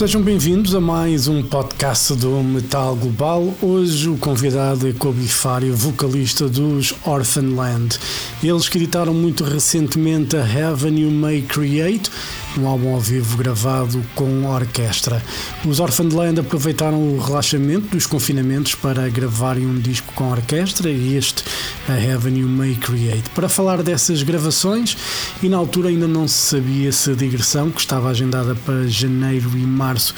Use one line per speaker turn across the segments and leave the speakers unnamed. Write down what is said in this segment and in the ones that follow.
Sejam bem-vindos a mais um podcast do Metal Global. Hoje o convidado é Kobe Fario, vocalista dos Orphan Land. Eles que editaram muito recentemente a Heaven You May Create, um álbum ao vivo gravado com orquestra. Os Orphaned aproveitaram o relaxamento dos confinamentos para gravarem um disco com orquestra e este, a Heaven You May Create. Para falar dessas gravações, e na altura ainda não se sabia se a digressão, que estava agendada para janeiro e março,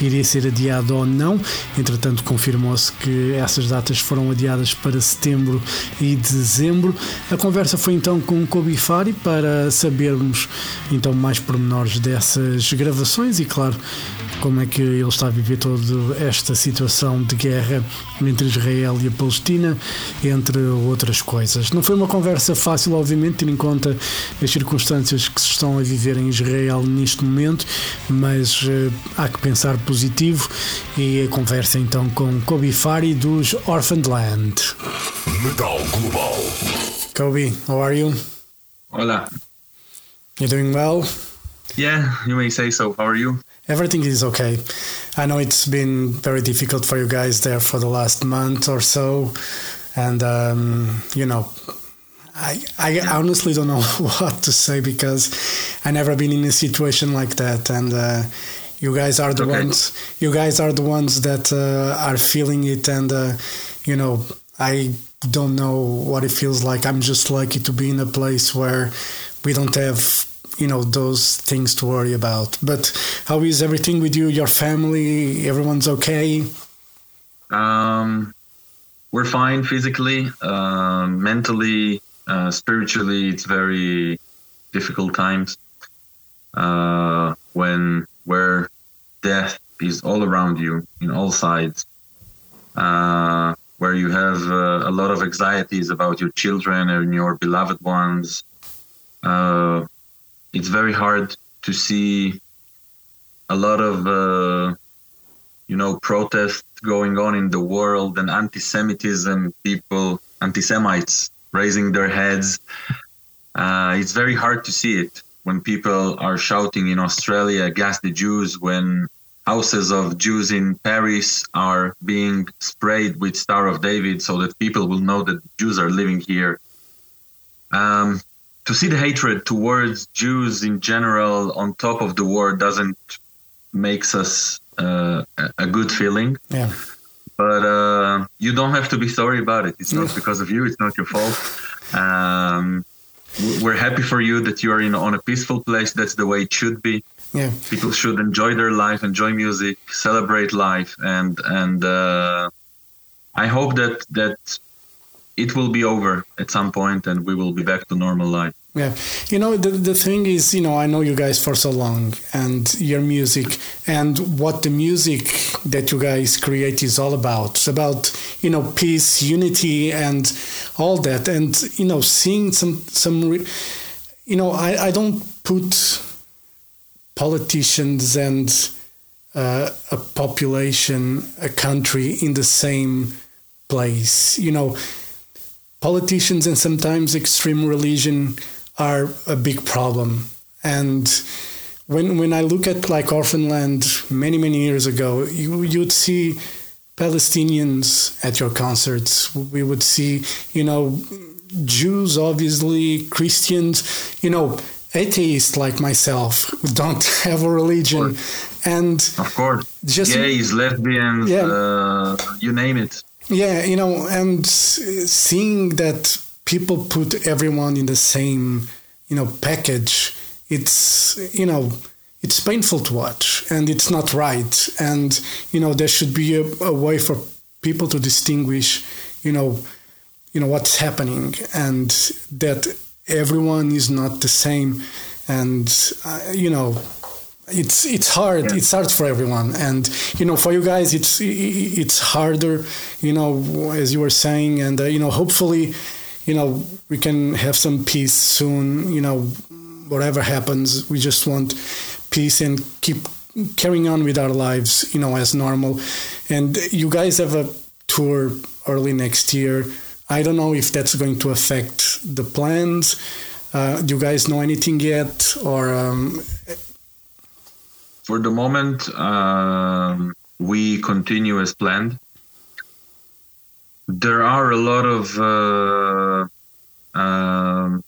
iria ser adiada ou não. Entretanto, confirmou-se que essas datas foram adiadas para setembro e dezembro. A conversa foi então com Kobe Fari para sabermos então mais pormenores pormenores dessas gravações e, claro, como é que ele está a viver toda esta situação de guerra entre Israel e a Palestina, entre outras coisas. Não foi uma conversa fácil, obviamente, tendo em conta as circunstâncias que se estão a viver em Israel neste momento, mas uh, há que pensar positivo e a conversa então com Kobe Fari dos Orphaned Land.
Metal Global.
Kobe, how are you?
Hola.
You doing well?
Yeah, you may say so. How are you?
Everything is okay. I know it's been very difficult for you guys there for the last month or so, and um, you know, I I honestly don't know what to say because I never been in a situation like that, and uh, you guys are the okay. ones. You guys are the ones that uh, are feeling it, and uh, you know, I don't know what it feels like. I'm just lucky to be in a place where we don't have you know those things to worry about. But how is everything with you your family? Everyone's okay?
Um we're fine physically uh, mentally uh, spiritually. It's very difficult times uh, when where death is all around you in all sides. Uh, where you have uh, a lot of anxieties about your children and your beloved ones. Uh, it's very hard to see a lot of uh, you know protests going on in the world and anti-Semitism, people, anti-Semites raising their heads. Uh, it's very hard to see it when people are shouting in Australia against the Jews, when houses of Jews in Paris are being sprayed with Star of David so that people will know that Jews are living here. Um, to see the hatred towards Jews in general on top of the war doesn't makes us uh, a good feeling.
Yeah.
But uh, you don't have to be sorry about it. It's not because of you. It's not your fault. Um, we're happy for you that you are in on a peaceful place. That's the way it should be.
Yeah.
People should enjoy their life, enjoy music, celebrate life, and and uh, I hope that that it will be over at some point and we will be back to normal life.
Yeah. You know, the, the thing is, you know, I know you guys for so long and your music and what the music that you guys create is all about. It's about, you know, peace, unity, and all that. And, you know, seeing some, some, re- you know, I, I don't put politicians and uh, a population, a country in the same place. You know, politicians and sometimes extreme religion are a big problem. And when when I look at like Orphaned Land many many years ago, you you'd see Palestinians at your concerts. We would see you know Jews, obviously Christians, you know atheists like myself who don't have a religion, and
of course, just gays, lesbians, yeah, uh, you name it.
Yeah, you know, and seeing that people put everyone in the same, you know, package, it's, you know, it's painful to watch and it's not right. And, you know, there should be a, a way for people to distinguish, you know, you know, what's happening and that everyone is not the same. And, uh, you know, it's it's hard it's hard for everyone and you know for you guys it's it's harder you know as you were saying and uh, you know hopefully you know we can have some peace soon you know whatever happens we just want peace and keep carrying on with our lives you know as normal and you guys have a tour early next year. I don't know if that's going to affect the plans. Uh, do you guys know anything yet, or? Um...
For the moment, um, we continue as planned. There are a lot of, uh, um,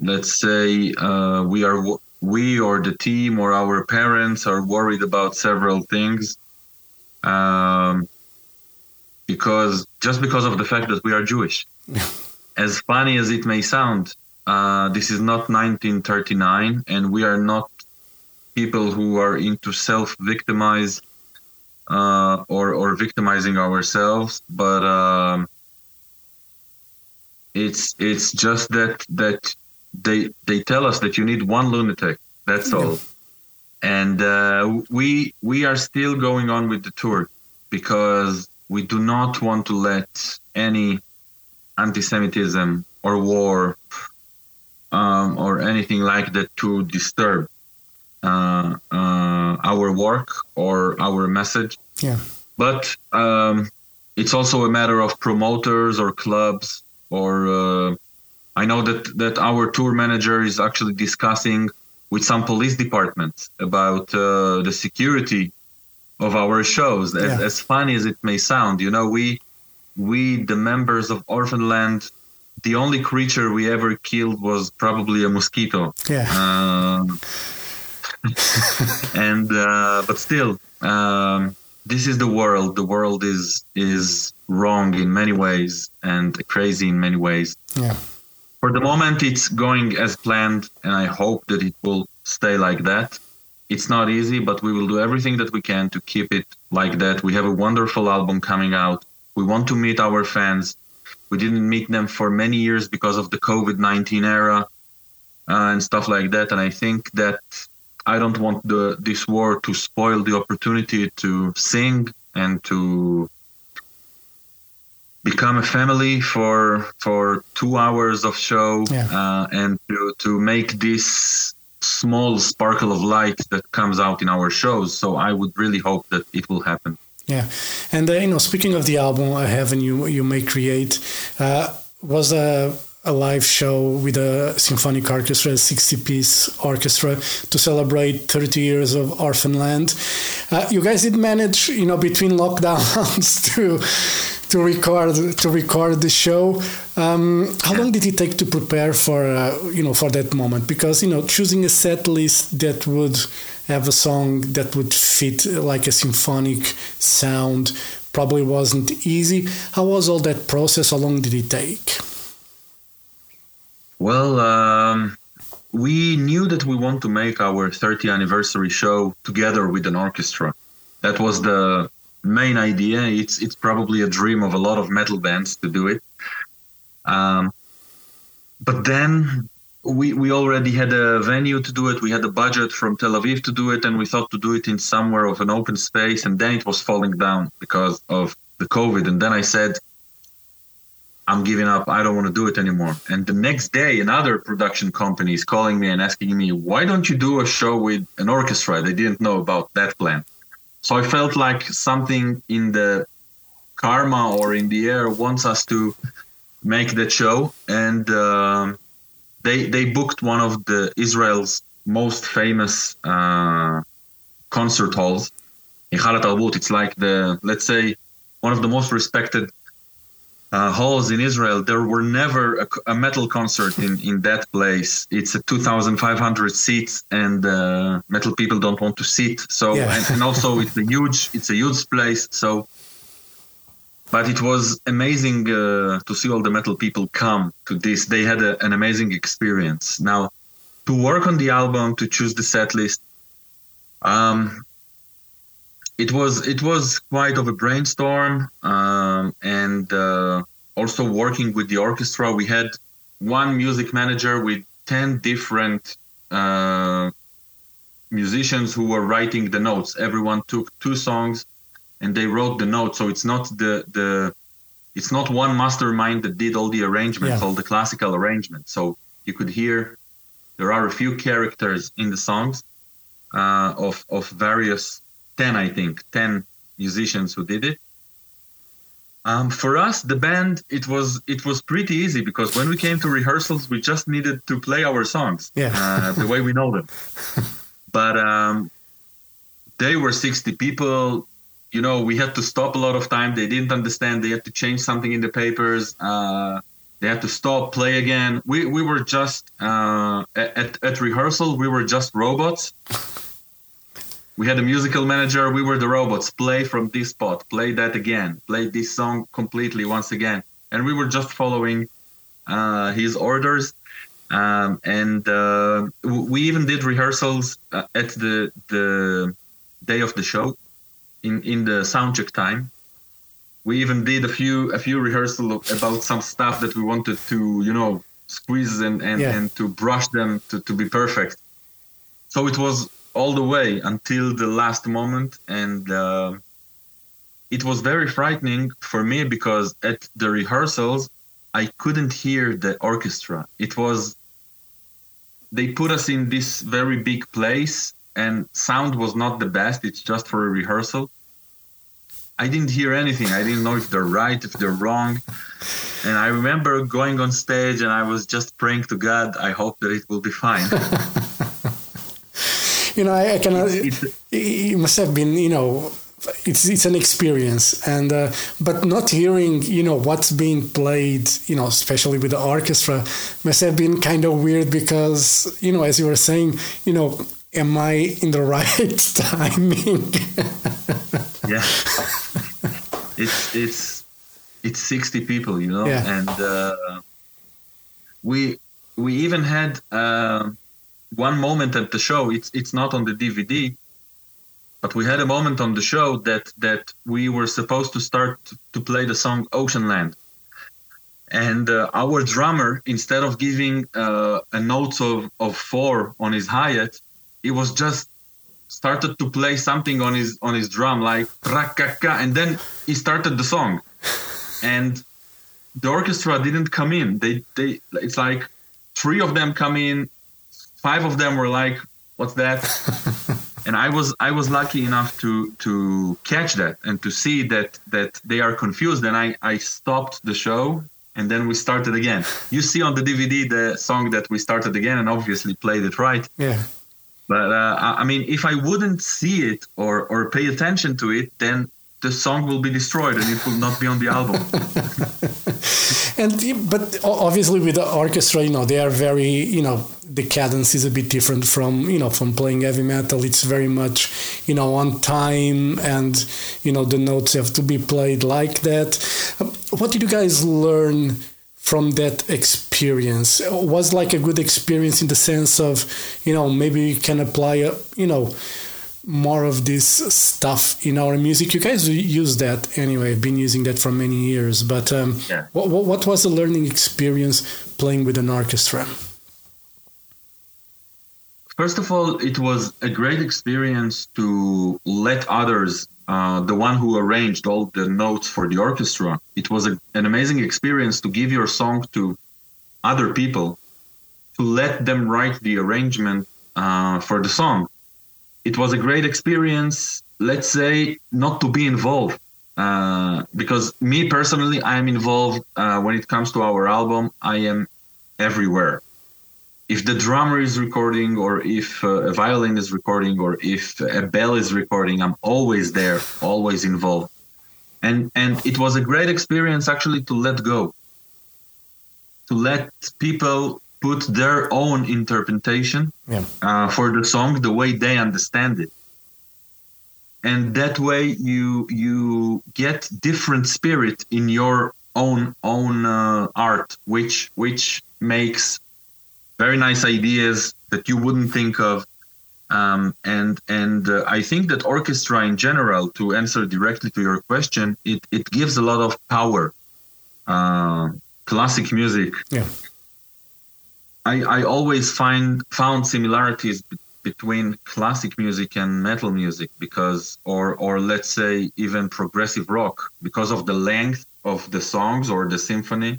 let's say, uh, we are we or the team or our parents are worried about several things. Um, because just because of the fact that we are Jewish. as funny as it may sound, uh, this is not 1939, and we are not people who are into self-victimize uh, or or victimizing ourselves, but um, it's it's just that that they they tell us that you need one lunatic. That's all, and uh, we we are still going on with the tour because we do not want to let any anti-Semitism or war um, or anything like that to disturb uh, uh, our work or our message.
Yeah.
But um, it's also a matter of promoters or clubs or uh, I know that that our tour manager is actually discussing with some police departments about uh, the security of our shows. As, yeah. as funny as it may sound, you know, we we the members of Orphaned Land, the only creature we ever killed was probably a mosquito.
Yeah.
Um, and uh, but still, um, this is the world. The world is is wrong in many ways and crazy in many ways.
Yeah.
For the moment, it's going as planned, and I hope that it will stay like that. It's not easy, but we will do everything that we can to keep it like that. We have a wonderful album coming out. We want to meet our fans. We didn't meet them for many years because of the COVID 19 era uh, and stuff like that. And I think that I don't want the this war to spoil the opportunity to sing and to become a family for for two hours of show
yeah.
uh, and to to make this small sparkle of light that comes out in our shows. So I would really hope that it will happen.
Yeah, and uh, you know, speaking of the album uh, "Heaven," you you may create uh, was a a live show with a symphonic orchestra, a 60 piece orchestra to celebrate 30 years of Orphaned Land. Uh, you guys did manage, you know, between lockdowns to to record to record the show. Um, how long did it take to prepare for uh, you know for that moment? Because you know choosing a set list that would have a song that would fit like a symphonic sound probably wasn't easy. How was all that process? How long did it take?
Well, um, we knew that we want to make our 30th anniversary show together with an orchestra. That was the main idea. It's it's probably a dream of a lot of metal bands to do it. Um, but then we we already had a venue to do it. We had a budget from Tel Aviv to do it, and we thought to do it in somewhere of an open space. And then it was falling down because of the COVID. And then I said, I'm giving up. I don't want to do it anymore. And the next day, another production company is calling me and asking me, why don't you do a show with an orchestra? They didn't know about that plan. So I felt like something in the karma or in the air wants us to make that show, and uh, they they booked one of the Israel's most famous uh, concert halls, in Hala Tarbut. It's like the let's say one of the most respected uh, halls in Israel, there were never a, a, metal concert in, in that place. It's a 2,500 seats, and uh, metal people don't want to sit. So, yeah. and, and, also it's a huge, it's a huge place. So, but it was amazing uh, to see all the metal people come to this. They had a, an amazing experience. Now, to work on the album, to choose the set list, um, it was it was quite of a brainstorm um, and uh, also working with the orchestra we had one music manager with 10 different uh, musicians who were writing the notes. Everyone took two songs and they wrote the notes. So it's not the the it's not one mastermind that did all the arrangements yeah. all the classical arrangements. So you could hear there are a few characters in the songs uh, of of various 10 i think 10 musicians who did it Um, for us, the band, it was it was pretty easy because when we came to rehearsals, we just needed to play our songs
Yeah.
uh, the way we know them. But um, they were 60 people. You know, we had to stop a lot of time. They didn't understand. They had to change something in the papers. Uh, they had to stop, play again. We we were just uh, at at rehearsal. We were just robots. We had a musical manager. We were the robots. Play from this spot. Play that again. Play this song completely once again. And we were just following uh, his orders. Um, and uh, we even did rehearsals uh, at the the day of the show, in in the soundcheck time. We even did a few a few rehearsal about some stuff that we wanted to you know squeeze and and,
Yeah.
and to brush them to, to be perfect. So it was all the way until the last moment, and uh, it was very frightening for me because at the rehearsals I couldn't hear the orchestra. It was they put us in this very big place and sound was not the best. It's just for a rehearsal. I didn't hear anything. I didn't know if they're right, if they're wrong. And I remember going on stage and I was just praying to God, I hope that it will be fine.
You know, I, I cannot. It, it must have been, you know, it's it's an experience, and uh, but not hearing, you know, what's being played, you know, especially with the orchestra, must have been kind of weird because, you know, as you were saying, you know, am I in the right timing?
yeah it's it's it's 60 people you know
Yeah.
and uh, we we even had uh, one moment at the show it's it's not on the dvd but we had a moment on the show that that we were supposed to start to, play the song ocean land. And uh, our drummer instead of giving uh, a note of, of four on his hi-hat he was just started to play something on his on his drum like rakaka and then he started the song. And the orchestra didn't come in. They they it's like three of them come in five of them were like what's that and i was i was lucky enough to to catch that and to see that that they are confused and i i stopped the show and then we started again you see on the dvd the song that we started again and obviously played it right
yeah.
but uh, I I mean, if I wouldn't see it or or pay attention to it, then the song will be destroyed and it will not be on the album.
And but obviously with the orchestra, you know, they are very, you know, the cadence is a bit different from, you know, from playing heavy metal. It's very much, you know, on time and, you know, the notes have to be played like that. Um, What did you guys learn from that experience? Was like a good experience in the sense of, you know, maybe you can apply, a, you know, more of this stuff in our music. You guys use that anyway. I've been using that for many years. But um,
Yeah.
what, what, what was the learning experience playing with an orchestra?
First of all, it was a great experience to let others, uh, the one who arranged all the notes for the orchestra, it was a, an amazing experience to give your song to other people, to let them write the arrangement uh, for the song. It was a great experience, let's say, not to be involved. Uh, because me personally, I am involved uh, when it comes to our album. I am everywhere if the drummer is recording or if uh, a violin is recording or if a bell is recording i'm always there always involved and and it was a great experience actually to let go to let people put their own interpretation
Yeah.
uh, for the song the way they understand it and that way you you get different spirit in your own own uh, art which which makes very nice ideas that you wouldn't think of um, and and uh, I think that orchestra in general, to answer directly to your question, it, it gives a lot of power. Uh, classic music.
Yeah.
I, I always find found similarities b- between classic music and metal music because, or or let's say even progressive rock, because of the length of the songs or the symphony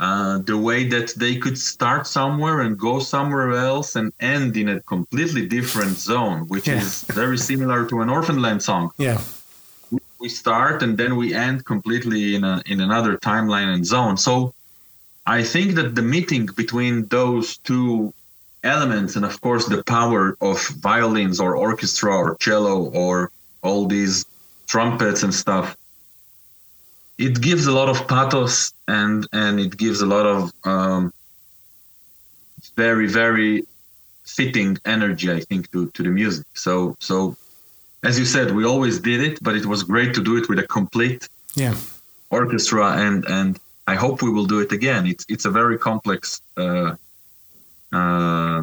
uh, the way that they could start somewhere and go somewhere else and end in a completely different zone, which
Yeah.
is very similar to an Orphaned Land song.
Yeah.
we start and then we end completely in a in another timeline and zone. So I think that the meeting between those two elements and of course the power of violins or orchestra or cello or all these trumpets and stuff it gives a lot of pathos and and it gives a lot of um, very very fitting energy i think to to the music. So so as you said we always did it but it was great to do it with a complete
yeah.
orchestra and and i hope we will do it again it's it's a very complex uh, uh,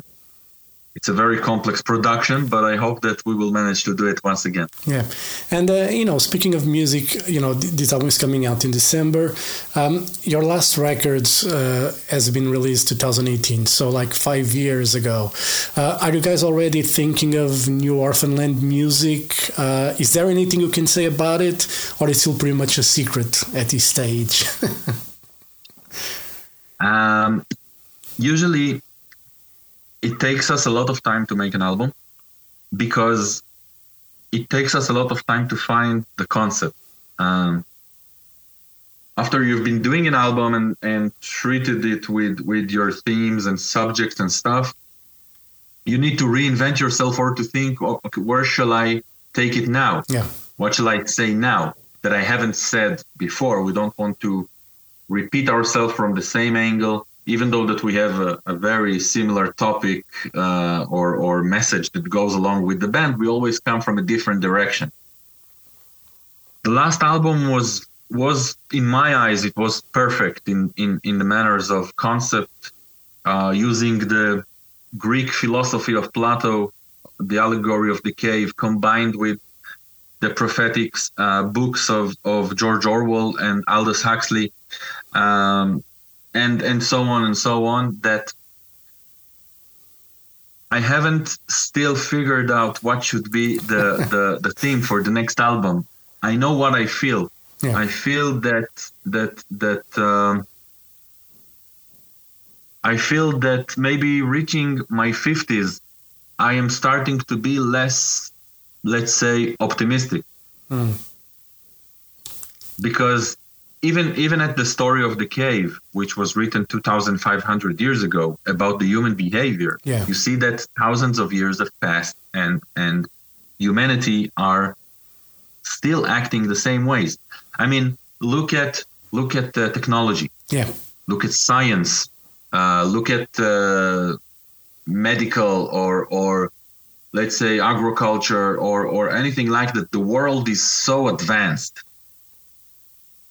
it's a very complex production, but I hope that we will manage to do it once again.
Yeah, and uh, you know, speaking of music, you know, this album is coming out in December. Um, your last records uh, has been released 2018, so like five years ago. Uh, are you guys already thinking of new Orphaned Land music? Uh, is there anything you can say about it, or is it still pretty much a secret at this stage?
um, usually it takes us a lot of time to make an album because it takes us a lot of time to find the concept. Um, after you've been doing an album and, and treated it with, with your themes and subjects and stuff, you need to reinvent yourself or to think, oh, okay, where shall I take it now?
Yeah.
What shall I say now that I haven't said before? We don't want to repeat ourselves from the same angle even though that we have a, a very similar topic uh, or or message that goes along with the band, we always come from a different direction. The last album was was in my eyes it was perfect in in in the manners of concept, uh, using the Greek philosophy of Plato, the allegory of the cave, combined with the prophetic uh, books of of George Orwell and Aldous Huxley. Um, and and so on and so on that I haven't still figured out what should be the, the, the theme for the next album. I know what I feel. Yeah. I feel that that that um, I feel that maybe reaching my fifties, I am starting to be less, let's say, optimistic. Mm. Because even even at the story of the cave, which was written 2,500 years ago about the human behavior,
yeah.
you see that thousands of years have passed, and and humanity are still acting the same ways. I mean, look at look at the technology.
Yeah.
Look at science. Uh, look at uh, medical or or let's say agriculture or or anything like that. The world is so advanced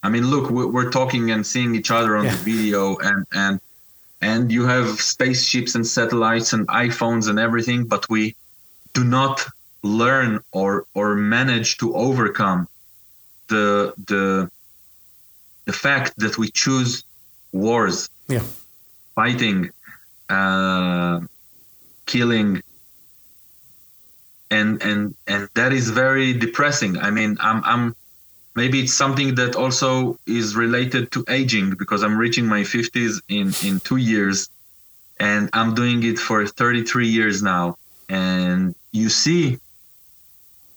I mean, look, we're talking and seeing each other on yeah. the video, and and and you have spaceships and satellites and iPhones and everything, but we do not learn or or manage to overcome the the the fact that we choose wars,
yeah,
fighting, uh, killing, and and and that is very depressing. I mean, I'm I'm maybe it's something that also is related to aging because i'm reaching my 50s in in two years and i'm doing it for 33 years now. And you see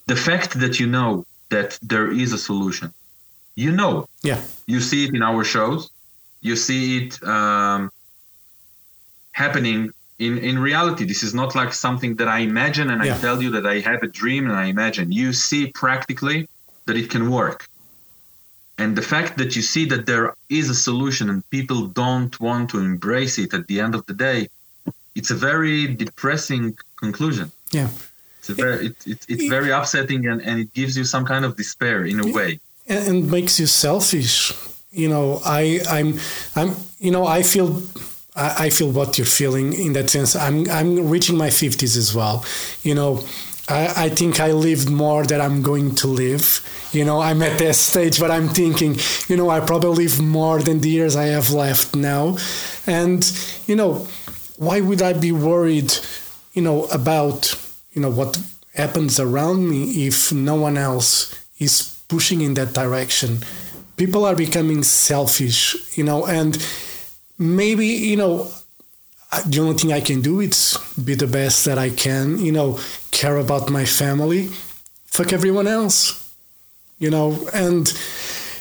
the fact that you know that there is a solution. You know.
Yeah.
You see it in our shows. You see it um, happening in in reality. This is not like something that i imagine and yeah. i tell you that i have a dream and i imagine. You see practically that it can work. And the fact that you see that there is a solution and people don't want to embrace it at the end of the day, it's a very depressing conclusion.
Yeah.
It's, very, it, it, it's very upsetting and, and it gives you some kind of despair in a way.
And makes you selfish. You know, I, I'm, I'm, you know, I feel I feel what you're feeling in that sense. I'm I'm reaching my fifties as well. You know, I, I think I lived more than I'm going to live. You know, I'm at that stage, but I'm thinking, you know, I probably live more than the years I have left now. And, you know, why would I be worried, you know, about, you know, what happens around me if no one else is pushing in that direction? People are becoming selfish, you know, and maybe, you know, the only thing I can do is be the best that I can, you know, care about my family. Fuck everyone else. you know, and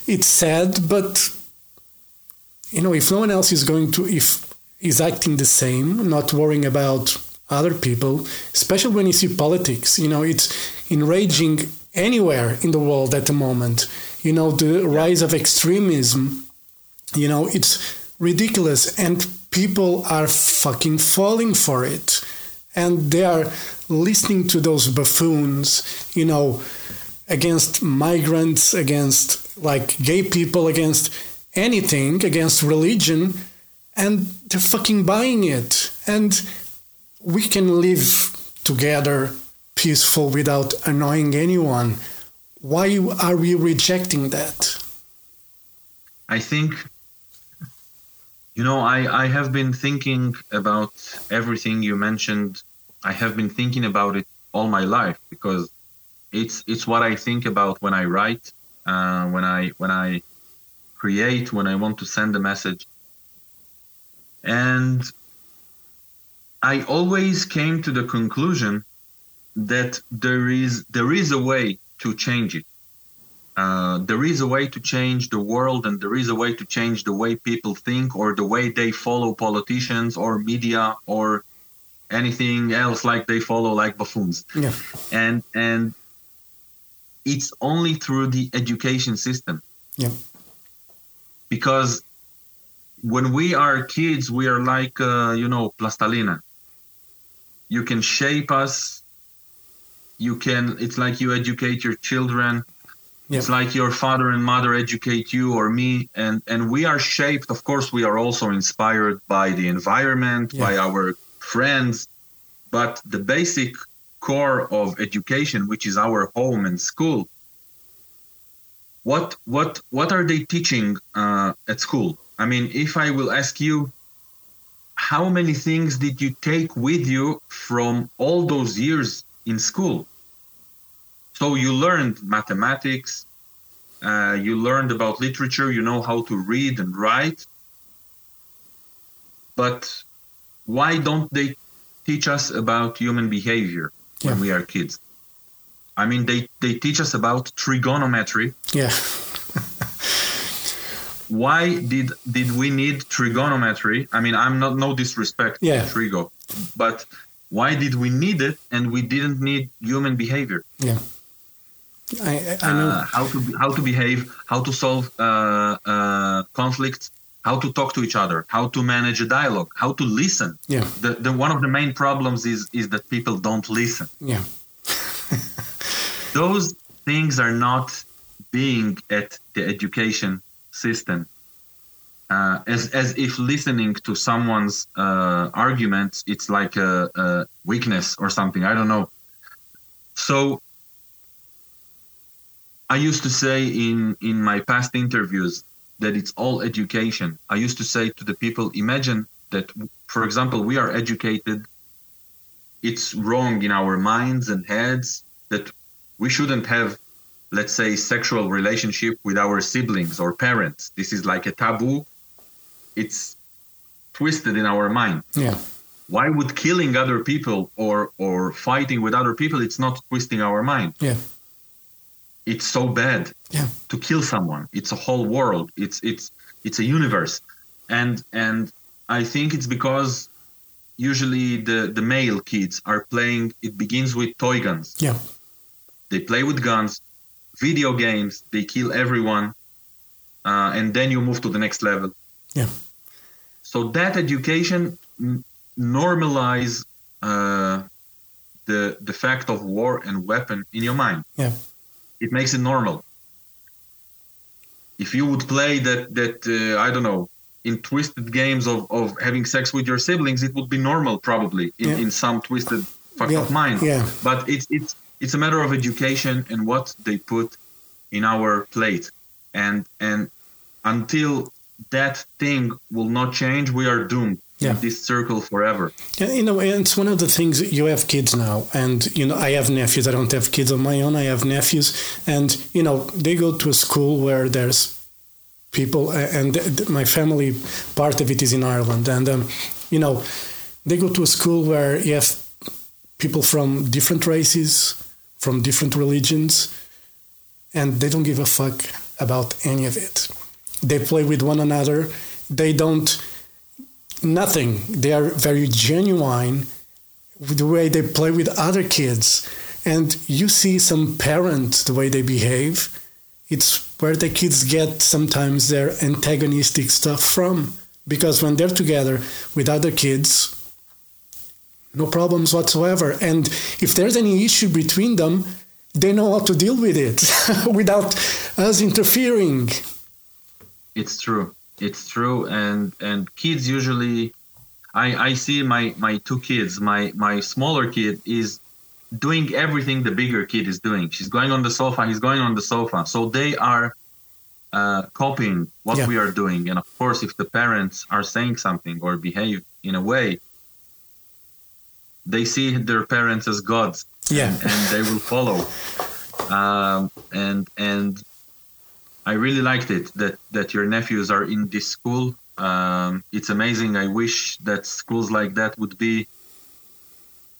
it's sad, but you know, if no one else is going to, if is acting the same, not worrying about other people, especially when you see politics, you know, it's enraging anywhere in the world at the moment. You know, the rise of extremism, you know, it's ridiculous and people are fucking falling for it. And they are listening to those buffoons, you know, against migrants, against like gay people, against anything, against religion, and they're fucking buying it. And we can live together peaceful without annoying anyone. Why are we rejecting that?
I think, you know, I, I have been thinking about everything you mentioned. I have been thinking about it all my life because it's it's what I think about when I write, uh, when I when I create, when I want to send a message, and I always came to the conclusion that there is there is a way to change it. Uh, there is a way to change the world, and there is a way to change the way people think, or the way they follow politicians, or media, or anything else like they follow like buffoons.
Yeah.
And and it's only through the education system.
Yeah.
Because when we are kids, we are like uh, you know plastalina. You can shape us. You can. It's like you educate your children.
Yeah.
It's like your father and mother educate you or me, and and we are shaped. Of course, we are also inspired by the environment,
Yeah.
by our friends, but the basic core of education, which is our home and school. What what what are they teaching uh, at school? I mean, if I will ask you, how many things did you take with you from all those years in school? So you learned mathematics, uh, you learned about literature, you know how to read and write. But why don't they teach us about human behavior when we are kids? I mean, they, they teach us about trigonometry.
Yeah.
Why did did we need trigonometry? I mean, I'm not no disrespect
Yeah.
to trigo, but why did we need it and we didn't need human behavior?
Yeah. I, I- know.
uh, how to how to behave, how to solve uh, uh, conflicts, how to talk to each other, how to manage a dialogue, how to listen.
yeah.
The, the one of the main problems is is that people don't listen.
Yeah.
Those things are not being at the education system. Uh, as as if listening to someone's uh, arguments, it's like a, a weakness or something. I don't know. So I used to say in in my past interviews that it's all education. I used to say to the people, imagine that, for example, we are educated. It's wrong in our minds and heads that we shouldn't have, let's say, sexual relationship with our siblings or parents. This is like a taboo. It's twisted in our mind
Yeah.
why would killing other people or or fighting with other people it's not twisting our mind
Yeah.
It's so bad
Yeah.
to kill someone it's a whole world it's it's it's a universe and and i think it's because usually the the male kids are playing it begins with toy guns
Yeah.
they play with guns video games they kill everyone uh, and then you move to the next level
Yeah.
so that education n- normalize uh, the the fact of war and weapon in your mind
Yeah.
It makes it normal. If you would play that that uh, i don't know in twisted games of, of having sex with your siblings it would be normal probably in,
Yeah.
in some twisted fucked
Yeah,
up mind.
Yeah.
but it's it's it's a matter of education and what they put in our plate. And and until that thing will not change we are doomed
Yeah.
this circle forever
Yeah, you know, and it's one of the things you have kids now, and you know, I have nephews. I don't have kids of my own. I have nephews, and you know, they go to a school where there's people, and my family part of it is in Ireland, and um, you know, they go to a school where you have people from different races, from different religions, and they don't give a fuck about any of it. They play with one another. They don't nothing. They are very genuine with the way they play with other kids. And you see some parents the way they behave. It's where the kids get sometimes their antagonistic stuff from. Because when they're together with other kids, no problems whatsoever. And if there's any issue between them, they know how to deal with it without us interfering.
It's true. It's true. And and kids usually I, I see my, my two kids, my, my smaller kid is doing everything the bigger kid is doing. She's going on the sofa, he's going on the sofa. So they are uh, copying what
Yeah.
we are doing. And of course, if the parents are saying something or behave in a way, they see their parents as gods
Yeah.
and, and they will follow. Um, and and I really liked it that that your nephews are in this school. Um, it's amazing. I wish that schools like that would be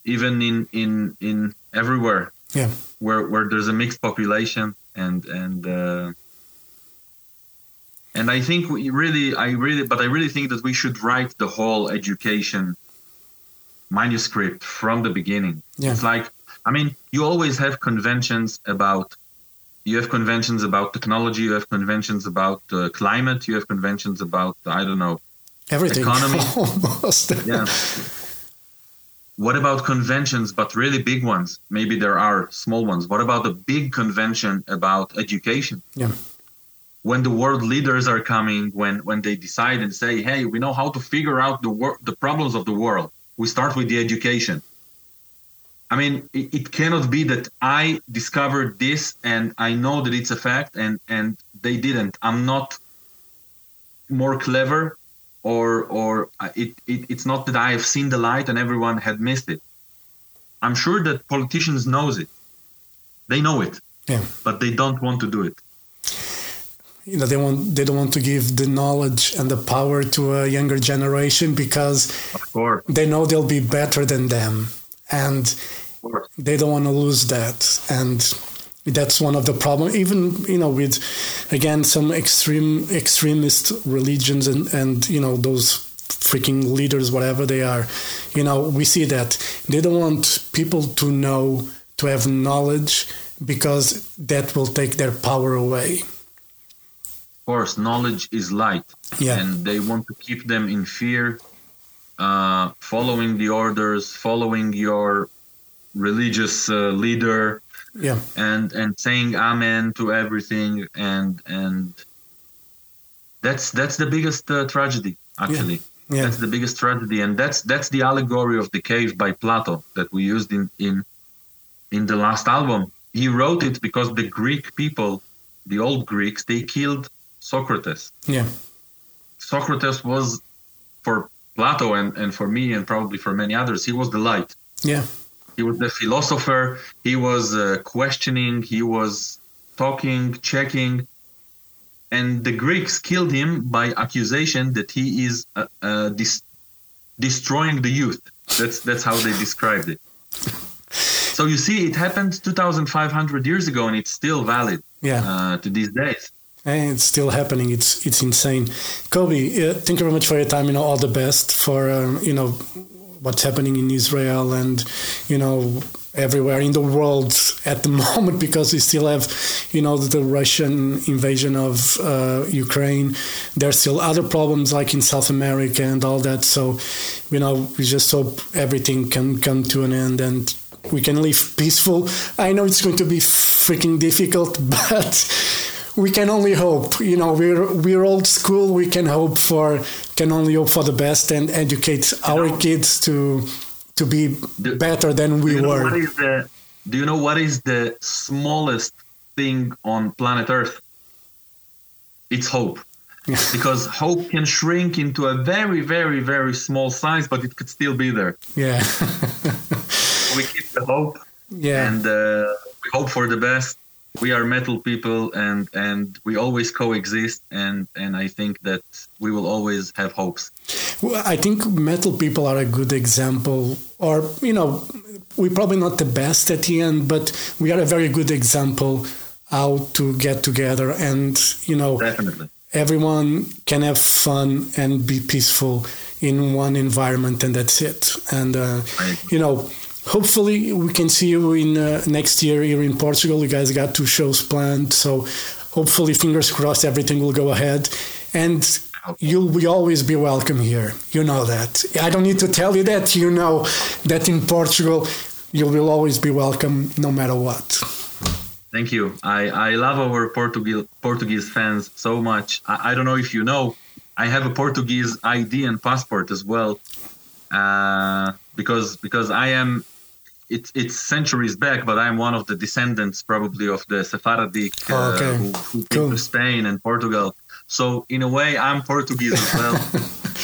even in in in everywhere
Yeah.
where where there's a mixed population and and uh, and I think we really I really but I really think that we should write the whole education manuscript from the beginning.
Yeah.
It's like I mean you always have conventions about you have conventions about technology you have conventions about uh, climate you have conventions about I don't know
Everything.
Economy.
Almost.
yeah. What about conventions, but really big ones? Maybe there are small ones. What about a big convention about education?
Yeah.
When the world leaders are coming, when when they decide and say, "Hey, we know how to figure out the wor- the problems of the world. We start with the education." I mean, it, it cannot be that I discovered this and I know that it's a fact, and and they didn't. I'm not more clever or or uh, it, it it's not that I have seen the light and everyone had missed it. I'm sure that politicians knows it. They know it,
Yeah.
but they don't want to do it.
You know, they want they don't want to give the knowledge and the power to a younger generation because they know they'll be better than them. And they don't want to lose that. And that's one of the problem even you know with again some extreme extremist religions and and you know those freaking leaders whatever they are you know we see that. They don't want people to know to have knowledge because that will take their power away.
Of course, knowledge is light,
yeah.
And they want to keep them in fear, uh, following the orders, following your religious uh, leader,
yeah
and and saying amen to everything, and and that's that's the biggest uh, tragedy actually.
yeah
That's the biggest tragedy, and that's that's the allegory of the cave by Plato that we used in in in the last album. He wrote it because the Greek people, the old Greeks, they killed Socrates.
yeah
Socrates was for Plato and, and for me and probably for many others, he was the light.
yeah
He was the philosopher. He was uh, questioning. He was talking, checking. And the Greeks killed him by accusation that he is uh, uh, dis- destroying the youth. That's that's how they described it. So you see, it happened 2,500 years ago, and it's still valid
yeah
uh, to these days.
And it's still happening. It's it's insane. Kobi, uh, thank you very much for your time. You know, all the best for um, you know what's happening in Israel and you know everywhere in the world at the moment because we still have you know the Russian invasion of uh, Ukraine. There's still other problems like in South America and all that. So you know we just hope everything can come to an end and we can live peaceful. I know it's going to be freaking difficult, but we can only hope. You know, we're we're old school. We can hope for can only hope for the best and educate our
know-
kids to to be
The-
better than we
you
were.
what is the Do you know what is the smallest thing on planet Earth? It's hope. because hope can shrink into a very, very, very small size, but it could still be there.
yeah,
We keep the hope,
yeah,
and uh, we hope for the best. We are metal people, and and we always coexist, and and I think that we will always have hopes.
Well, I think metal people are a good example, or you know, we're probably not the best at the end, but we are a very good example how to get together and you know
Definitely.
everyone can have fun and be peaceful in one environment and that's it and uh, you know hopefully we can see you in uh, next year here in portugal you guys got two shows planned so hopefully fingers crossed everything will go ahead and you'll be always be welcome here you know that i don't need to tell you that you know that in portugal you will always be welcome no matter what
Thank you. I, I love our Portuguese Portuguese fans so much. I, I don't know if you know, I have a Portuguese ID and passport as well, uh, because because I am. It's it's centuries back, but I'm one of the descendants probably of the Sephardic uh,
Oh, okay.
who, who came
Cool.
to Spain and Portugal. So in a way, I'm Portuguese as well.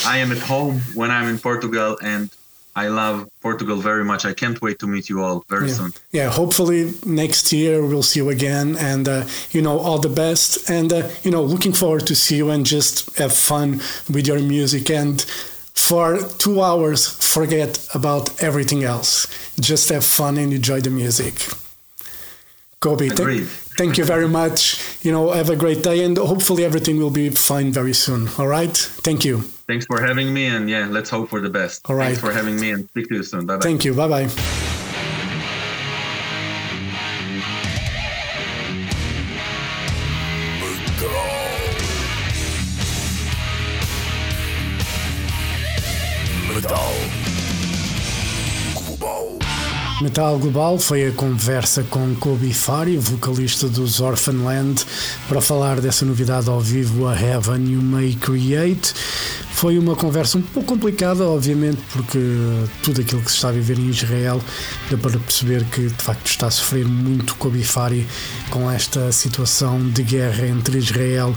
I am at home when I'm in Portugal, and I love Portugal very much. I can't wait to meet you all very
yeah.
soon.
Yeah, hopefully next year we'll see you again, and uh, you know all the best, and uh, you know looking forward to see you and just have fun with your music, and for two hours forget about everything else, just have fun and enjoy the music. Kobi, thank,
Agreed.
thank you very much. You know, have a great day, and hopefully everything will be fine very soon. All right, thank you,
Thanks for having me, and yeah, let's hope for the best.
All right.
Thanks for having me, and speak to you soon. Bye bye.
thank you, bye bye.
Global
foi a conversa com Kobe Fari, vocalista dos Orphanland, para falar dessa novidade ao vivo, a Heaven You May Create. Foi uma conversa um pouco complicada, obviamente, porque tudo aquilo que se está a viver em Israel dá para perceber que de facto está a sofrer muito Kobe Fari com esta situação de guerra entre Israel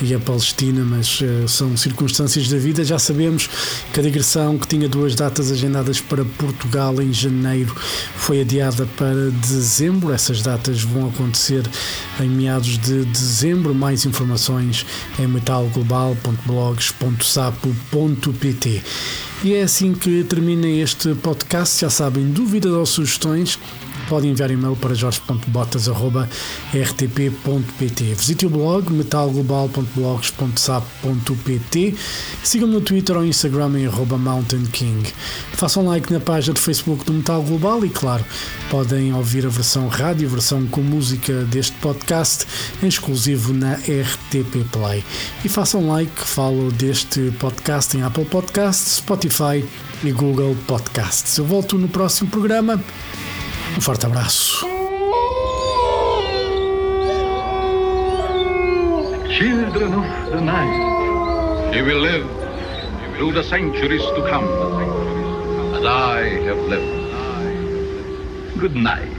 e a Palestina, mas eh, são circunstâncias da vida. Já sabemos que a digressão, que tinha duas datas agendadas para Portugal em janeiro, foi adiada para dezembro. Essas datas vão acontecer em meados de dezembro. Mais informações em E é assim que termina este podcast. Já sabem, dúvidas ou sugestões podem enviar e-mail para jorge.botas.rtp.pt. Visite o blog metalglobal.blogs.sap.pt. Sigam-me no Twitter ou Instagram em arroba Mountain King. Façam like na página do Facebook do Metal Global e, claro, podem ouvir a versão rádio, versão com música deste podcast em exclusivo na RTP Play. E façam like, follow deste podcast em Apple Podcasts, Spotify e Google Podcasts. Eu volto no próximo programa. Um forte abraço.
Children of the night, you will live through the centuries to come, as I have lived. Good night.